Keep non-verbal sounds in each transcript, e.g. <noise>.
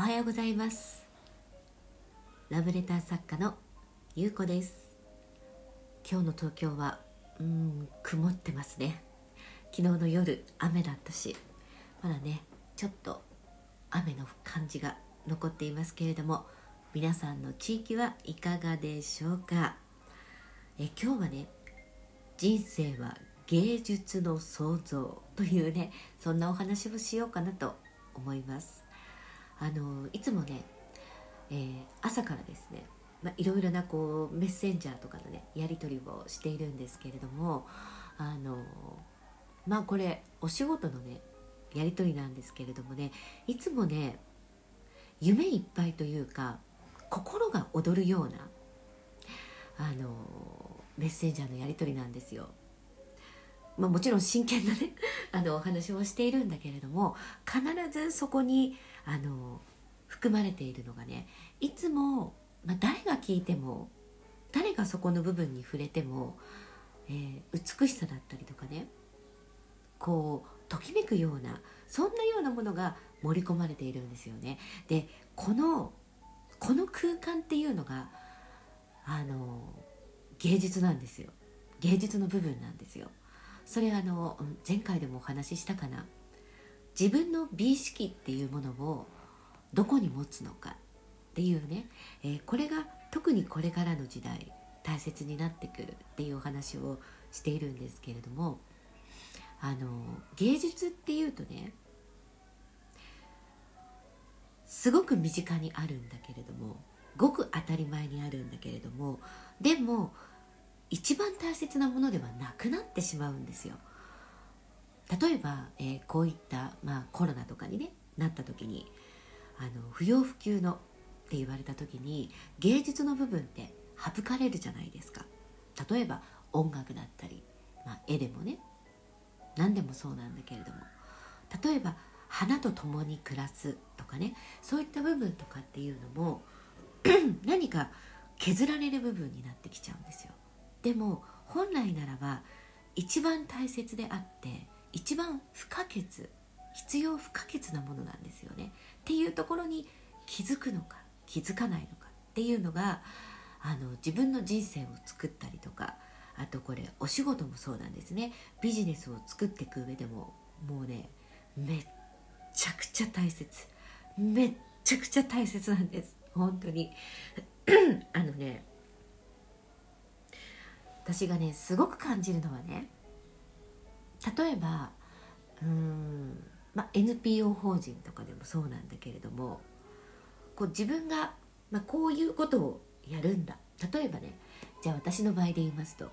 おはようございます。ラブレター作家のゆうこです。今日の東京はうん曇ってますね。昨日の夜雨だったしまだねちょっと雨の感じが残っていますけれども皆さんの地域はいかがでしょうか？え今日はね人生は芸術の創造というねそんなお話をしようかなと思います。あのいつもね、えー、朝からですね、まあ、いろいろなこうメッセンジャーとかのねやり取りをしているんですけれどもあのまあこれお仕事のねやり取りなんですけれどもねいつもね夢いっぱいというか心が躍るようなあのメッセンジャーのやり取りなんですよ。まあ、もちろん真剣なねあのお話をしているんだけれども必ずそこにあの含まれているのがねいつも、まあ、誰が聞いても誰がそこの部分に触れても、えー、美しさだったりとかねこうときめくようなそんなようなものが盛り込まれているんですよね。でこのこの空間っていうのがあの芸術なんですよ芸術の部分なんですよ。それあの前回でもお話ししたかな自分の美意識っていうものをどこに持つのかっていうね、えー、これが特にこれからの時代大切になってくるっていうお話をしているんですけれどもあの芸術っていうとねすごく身近にあるんだけれどもごく当たり前にあるんだけれどもでも一番大切なものではなくなってしまうんですよ。例えば、えー、こういった、まあ、コロナとかに、ね、なった時にあの不要不急のって言われた時に芸術の部分って省かれるじゃないですか。例えば音楽だったり、まあ、絵でもね何でもそうなんだけれども。例えば花と共に暮らすとかねそういった部分とかっていうのも <clears throat> 何か削られる部分になってきちゃうんですよ。でも本来ならば一番大切であって一番不可欠必要不可欠なものなんですよね。っていうところに気づくのか気づかないのかっていうのがあの自分の人生を作ったりとかあとこれお仕事もそうなんですね。ビジネスを作っていく上でももうねめっちゃくちゃ大切。めっちゃくちゃ大切なんです。本当に。<clears throat> あのね私がねすごく感じるのはね例えばうん、ま、NPO 法人とかでもそうなんだけれどもこう自分が、ま、こういうことをやるんだ。例えばねじゃあ私の場合で言いますと、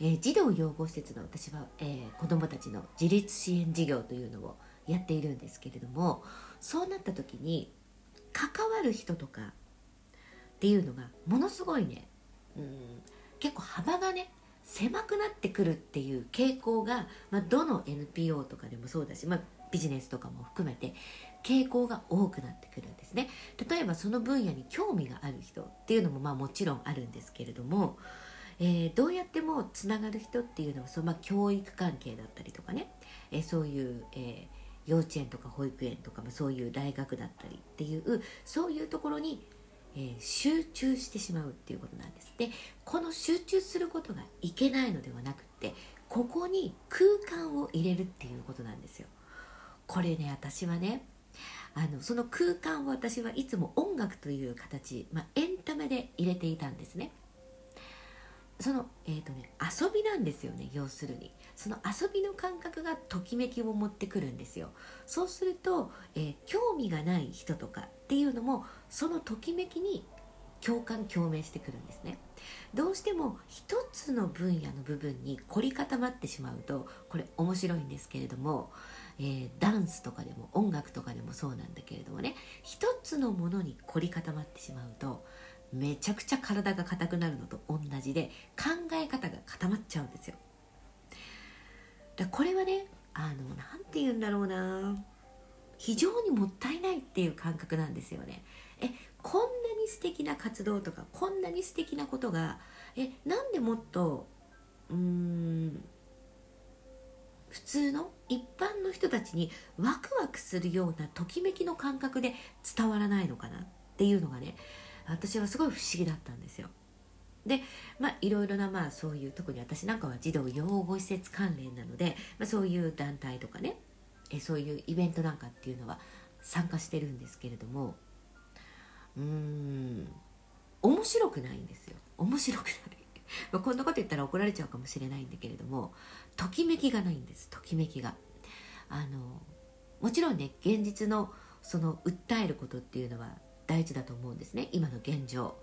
えー、児童養護施設の私は、えー、子どもたちの自立支援事業というのをやっているんですけれどもそうなった時に関わる人とかっていうのがものすごいねうん結構幅がね狭くなってくるっていう傾向が、まあ、どの NPO とかでもそうだし、まあ、ビジネスとかも含めて傾向が多くなってくるんですね。例えばその分野に興味がある人っていうのもまあもちろんあるんですけれども、えー、どうやってもつながる人っていうのはその、まあ、教育関係だったりとかね、えー、そういう、えー、幼稚園とか保育園とか、まあ、そういう大学だったりっていうそういうところにえー、集中してしまうっていうことなんです。でこの集中することがいけないのではなくってここに空間を入れるっていうことなんですよ。これね私はねあのその空間を私はいつも音楽という形、まあ、エンタメで入れていたんですね。その、えーとね、遊びなんですよね要するに。その遊びの感覚がときめきを持ってくるんですよ。そうすると、えー、興味がない人とかっていうのもそのときめきに共感共鳴してくるんですね。どうしても一つの分野の部分に凝り固まってしまうとこれ面白いんですけれども、えー、ダンスとかでも音楽とかでもそうなんだけれどもね一つのものに凝り固まってしまうとめちゃくちゃ体が硬くなるのと同じで考え方が固まっちゃうんですよ。だこれはねあの何て言うんだろうな。非常にもったいないっていう感覚なんですよね。えこんなに素敵な活動とかこんなに素敵なことがえなんでもっとうーん普通の一般の人たちにワクワクするようなときめきの感覚で伝わらないのかなっていうのがね私はすごい不思議だったんですよ。でまあいろいろなまあそういう特に私なんかは児童養護施設関連なので、まあ、そういう団体とかねえそういうイベントなんかっていうのは参加してるんですけれどもうーん面白くないんですよ。面白くない。<laughs> まあこんなこと言ったら怒られちゃうかもしれないんだけれどもときめきがないんです。ときめきが。あのもちろんね現実のその訴えることっていうのは大事だと思うんですね。今の現状。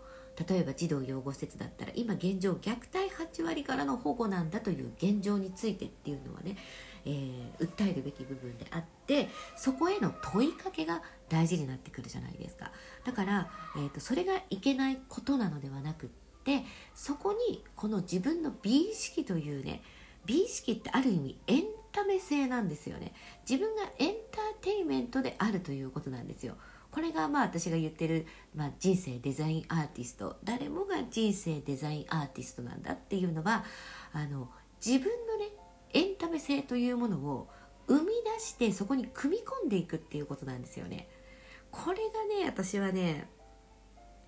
例えば児童養護施設だったら今現状虐待8割からの保護なんだという現状についてっていうのはね、えー、訴えるべき部分であってそこへの問いかけが大事になってくるじゃないですか。だから、えーと、それがいけないことなのではなくってそこにこの自分の美意識というね美意識ってある意味エンタメ性なんですよね。自分がエンターテインメントであるということなんですよ。これがまあ私が言ってる、まあ、人生デザインアーティスト誰もが人生デザインアーティストなんだっていうのはあの自分のねエンタメ性というものを生み出してそこに組み込んでいくっていうことなんですよね。これがね私はね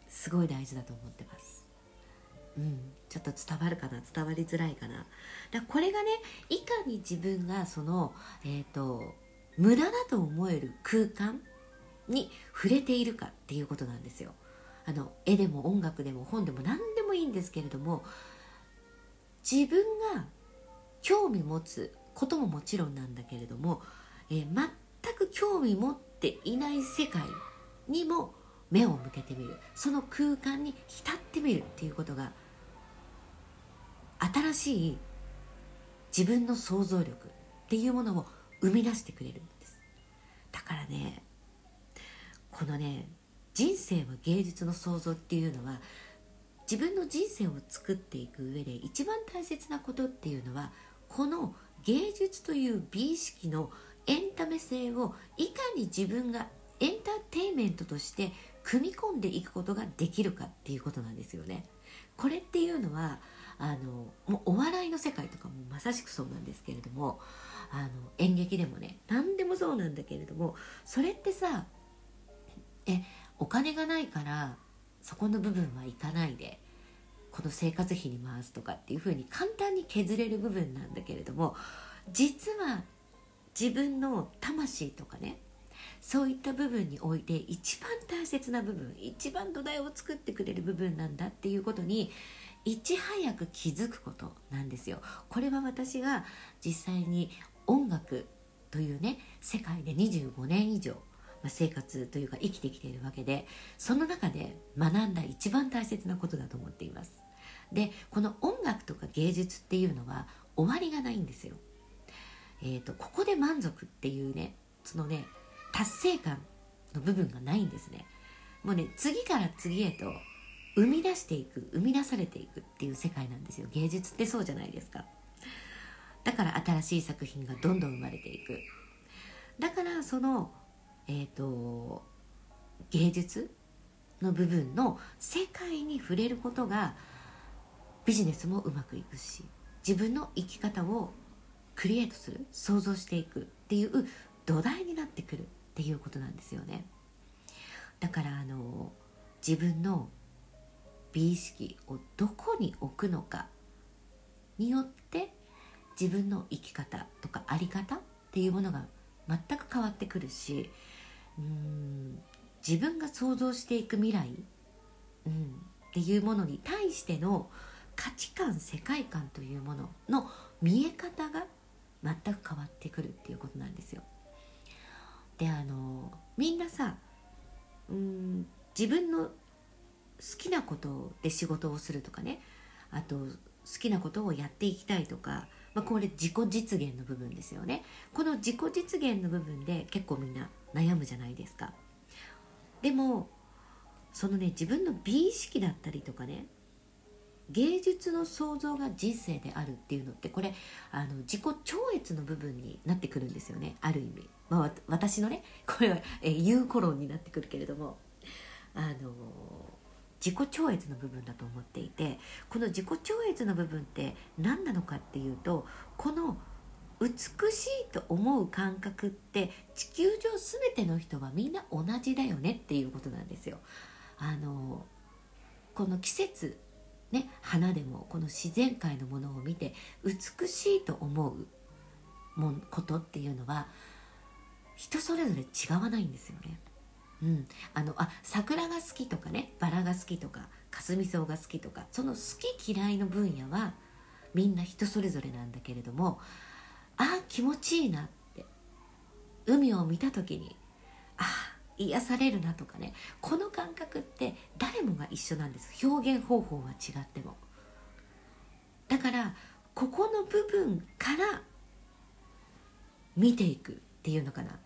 すごい大事だと思ってます。うんちょっと伝わるかな？伝わりづらいかな？だこれがねいかに自分がそのえっ、ー、と無駄だと思える空間に触れているかっていうことなんですよ。あの絵でも音楽でも本でも何でもいいんですけれども自分が興味持つことももちろんなんだけれども、えー、全く興味持っていない世界にも目を向けてみる。その空間に浸ってみるっていうことが新しい自分の想像力っていうものを生み出してくれるんです。だからねこのね人生は芸術の創造っていうのは自分の人生を作っていく上で一番大切なことっていうのはこの芸術という美意識のエンタメ性をいかに自分がエンターテインメントとして組み込んでいくことができるかっていうことなんですよね。これっていうのはあのもうお笑いの世界とかもまさしくそうなんですけれどもあの演劇でもね何でもそうなんだけれどもそれってさえお金がないからそこの部分はいかないでこの生活費に回すとかっていうふうに簡単に削れる部分なんだけれども実は自分の魂とかねそういった部分において一番大切な部分一番土台を作ってくれる部分なんだっていうことにいち早く気づくことなんですよ。これは私が実際に音楽というね世界で25年以上生活というか生きてきているわけでその中で学んだ一番大切なことだと思っています。でこの音楽とか芸術っていうのは終わりがないんですよ。えーと、ここで満足っていうねそのね達成感の部分がないんですね。もうね次から次へと生み出していく生み出されていくっていう世界なんですよ。芸術ってそうじゃないですか。だから新しい作品がどんどん生まれていく。だからそのえーと、芸術の部分の世界に触れることがビジネスもうまくいくし自分の生き方をクリエイトする想像していくっていう土台になってくるっていうことなんですよね。だからあの自分の美意識をどこに置くのかによって自分の生き方とか在り方っていうものが全く変わってくるしうん。自分が想像していく未来、うん、っていうものに対しての価値観世界観というものの見え方が全く変わってくるっていうことなんですよ。であのみんなさうん自分の好きなことで仕事をするとかね。あと好きなことをやっていきたいとかまあ、これ自己実現の部分ですよね。この自己実現の部分で結構みんな悩むじゃないですか。でもそのね自分の美意識だったりとかね芸術の創造が人生であるっていうのってこれあの自己超越の部分になってくるんですよね。ある意味、まあ、私のねこれは、え、言うコロンになってくるけれども。あの自己超越の部分だと思っていてこの自己超越の部分って何なのかっていうとこの美しいと思う感覚って地球上全ての人はみんな同じだよねっていうことなんですよ。あのこの季節ね花でもこの自然界のものを見て美しいと思うもんことっていうのは人それぞれ違わないんですよね。うん、あのあ桜が好きとかねバラが好きとかかすみ草が好きとかその好き嫌いの分野はみんな人それぞれなんだけれどもあ気持ちいいなって。海を見た時にあ癒されるなとかね。この感覚って誰もが一緒なんです。表現方法は違っても。だからここの部分から見ていくっていうのかな。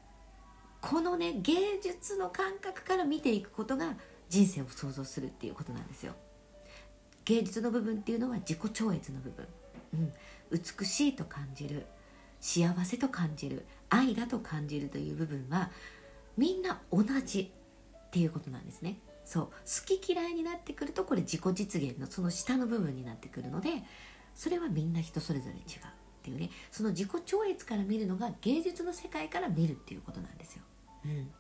このね芸術の感覚から見ていくことが人生を想像するっていうことなんですよ。芸術の部分っていうのは自己超越の部分、うん、美しいと感じる。幸せと感じる。愛だと感じるという部分はみんな同じっていうことなんですね。そう。好き嫌いになってくるとこれ自己実現のその下の部分になってくるのでそれはみんな人それぞれ違うっていうね。その自己超越から見るのが芸術の世界から見るっていうことなんですよ、うん、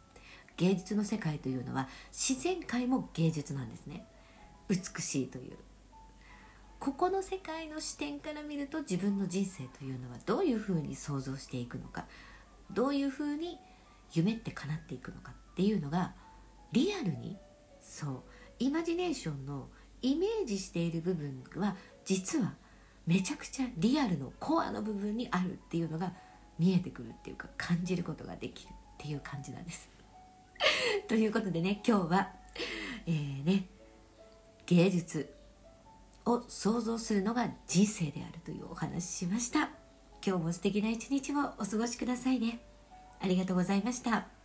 芸術の世界というのは自然界も芸術なんですね。美しいという。ここの世界の視点から見ると自分の人生というのはどういうふうに想像していくのか。どういうふうに夢って叶っていくのかっていうのがリアルにそう。イマジネーションのイメージしている部分は実はめちゃくちゃリアルのコアの部分にあるっていうのが見えてくるっていうか感じることができる。っていう感じなんです。<laughs> ということでね今日は、えーね、芸術を想像するのが人生であるというお話ししました。今日も素敵な一日をお過ごしくださいね。ありがとうございました。